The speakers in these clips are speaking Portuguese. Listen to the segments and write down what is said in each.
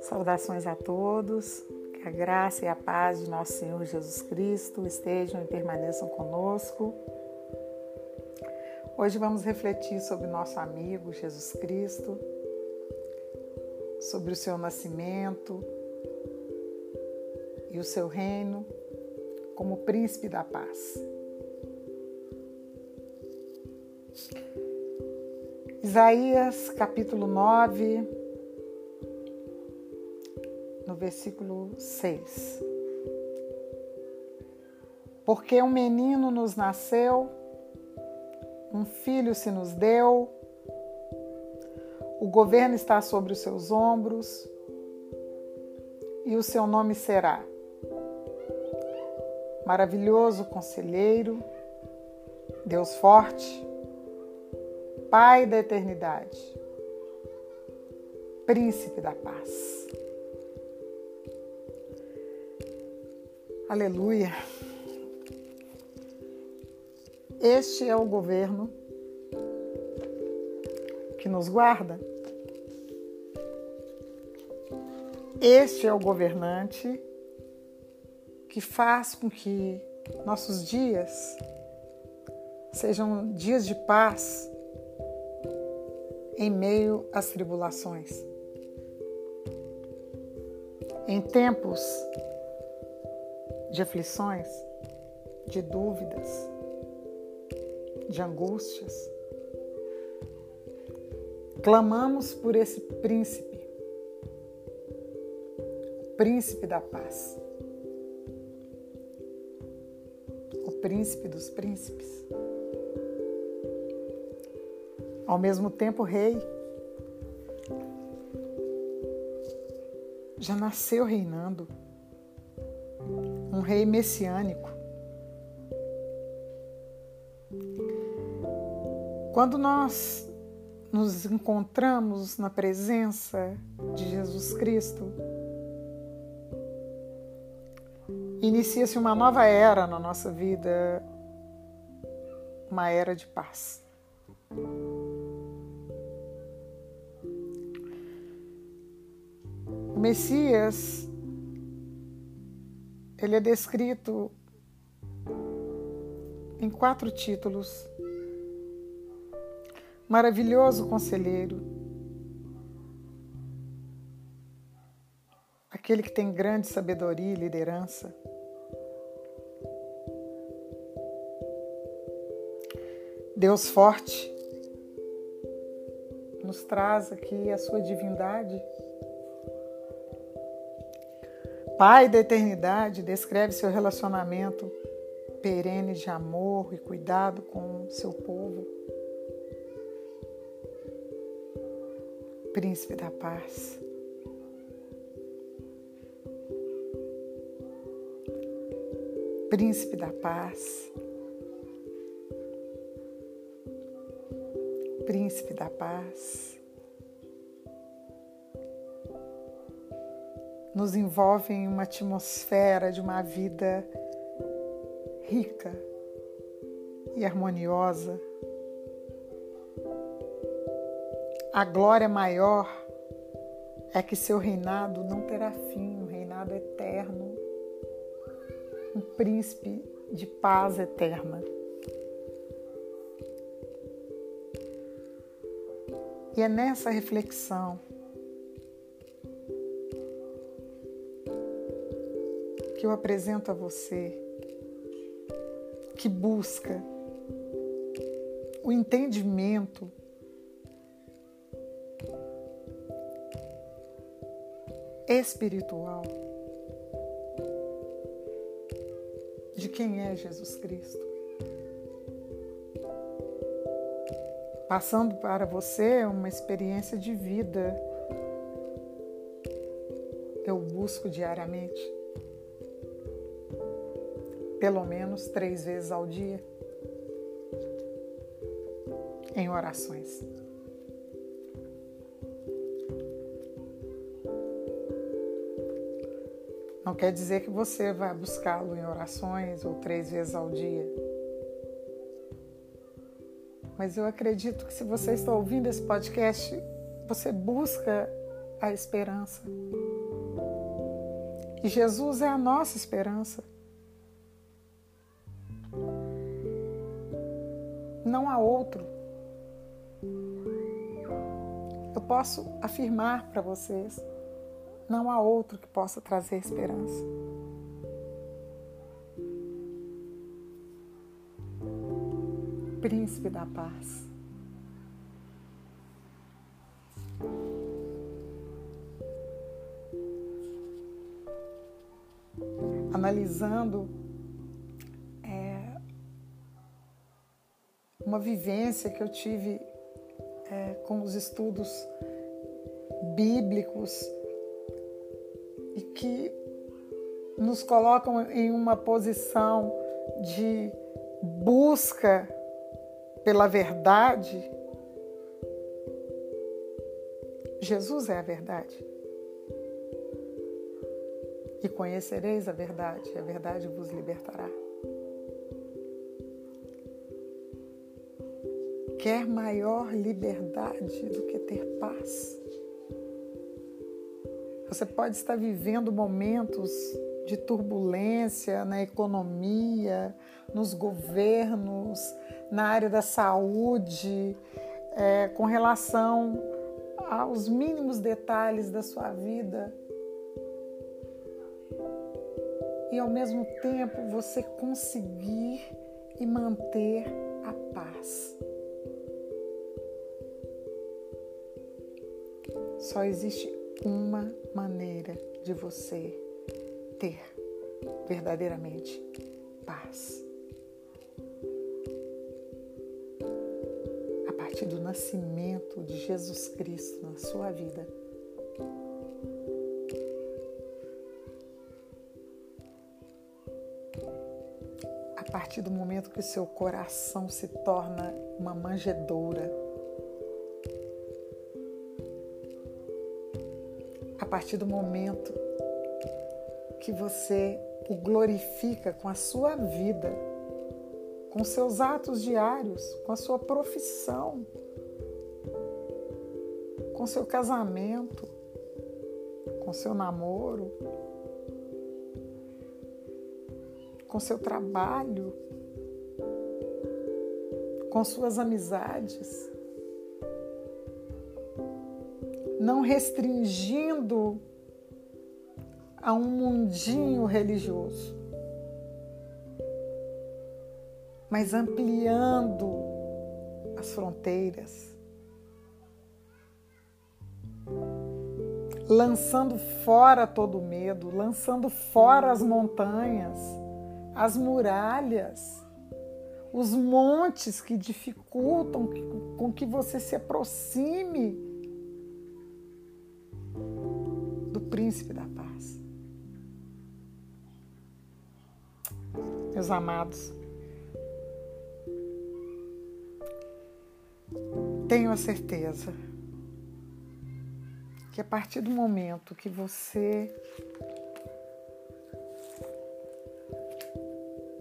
Saudações a todos, que a graça e a paz de nosso Senhor Jesus Cristo estejam e permaneçam conosco. Hoje vamos refletir sobre nosso amigo Jesus Cristo, sobre o seu nascimento e o seu reino como príncipe da paz. Isaías capítulo 9, no versículo 6. Porque um menino nos nasceu, um filho se nos deu, o governo está sobre os seus ombros e o seu nome será Maravilhoso Conselheiro, Deus Forte, Pai da Eternidade, Príncipe da Paz. Aleluia. Este é o governo que nos guarda. Este é o governante que faz com que nossos dias sejam dias de paz em meio às tribulações. Em tempos de aflições, de dúvidas, de angústias. Clamamos por esse príncipe, o príncipe da paz, o príncipe dos príncipes. Ao mesmo tempo, rei. Já nasceu reinando um rei messiânico. Quando nós nos encontramos na presença de Jesus Cristo, inicia-se uma nova era na nossa vida, uma era de paz. Messias ele é descrito em quatro títulos: Maravilhoso Conselheiro, aquele que tem grande sabedoria e liderança. Deus forte nos traz aqui a sua divindade Pai da eternidade descreve seu relacionamento perene de amor e cuidado com seu povo. Príncipe da paz. Príncipe da paz. Príncipe da paz. Nos envolve em uma atmosfera de uma vida rica e harmoniosa. A glória maior é que seu reinado não terá fim, um reinado eterno, um príncipe de paz eterna. E é nessa reflexão que eu apresento a você, que busca o entendimento espiritual de quem é Jesus Cristo. Passando para você uma experiência de vida, eu busco diariamente pelo menos três vezes ao dia em orações. Não quer dizer que você vai buscá-lo em orações ou três vezes ao dia. mas eu acredito que se você está ouvindo esse podcast, você busca a esperança. E Jesus é a nossa esperança. Não há outro. Eu posso afirmar para vocês: não há outro que possa trazer esperança. príncipe da paz. Analisando uma vivência que eu tive é, com os estudos bíblicos e que nos colocam em uma posição de busca pela verdade, Jesus é a verdade. E conhecereis a verdade, e a verdade vos libertará. Quer maior liberdade do que ter paz? Você pode estar vivendo momentos de turbulência na economia, nos governos, na área da saúde, é, com relação aos mínimos detalhes da sua vida. E ao mesmo tempo você conseguir e manter a paz. Só existe uma maneira de você ter verdadeiramente paz. parte do nascimento de Jesus Cristo na sua vida. A partir do momento que o seu coração se torna uma manjedoura, a partir do momento que você o glorifica com a sua vida com seus atos diários, com a sua profissão, com seu casamento, com seu namoro, com seu trabalho, com suas amizades, não restringindo a um mundinho religioso mas ampliando as fronteiras, lançando fora todo o medo, lançando fora as montanhas, as muralhas, os montes que dificultam com que você se aproxime príncipe da paz. Meus amados, tenho a certeza que a partir do momento que você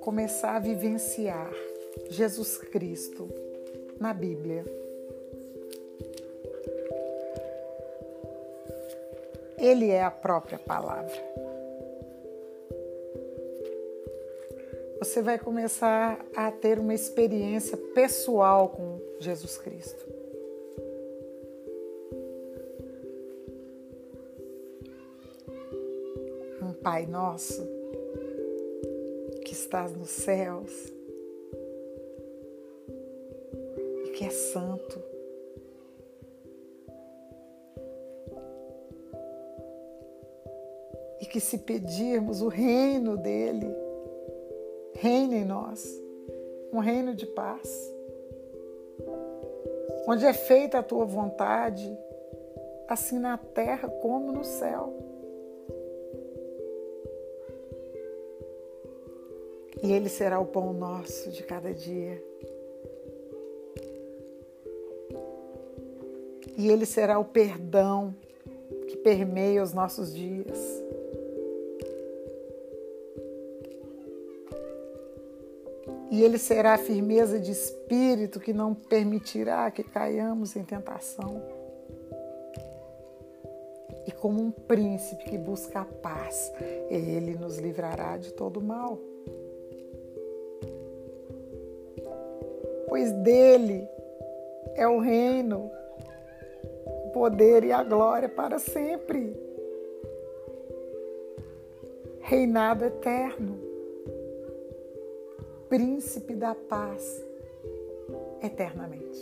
começar a vivenciar Jesus Cristo na Bíblia, Ele é a própria palavra. Você vai começar a ter uma experiência pessoal com Jesus Cristo. Pai nosso que estás nos céus e que é santo. E que se pedirmos o reino dele, reina em nós, um reino de paz, onde é feita a tua vontade, assim na terra como no céu. e Ele será o pão nosso de cada dia. E Ele será o perdão que permeia os nossos dias. E ele será firmeza de espírito que não permitirá que caiamos em tentação. E como um príncipe que busca a paz, ele nos livrará de todo mal. Pois dele é o reino, o poder e a glória para sempre. Reinado eterno príncipe da paz eternamente.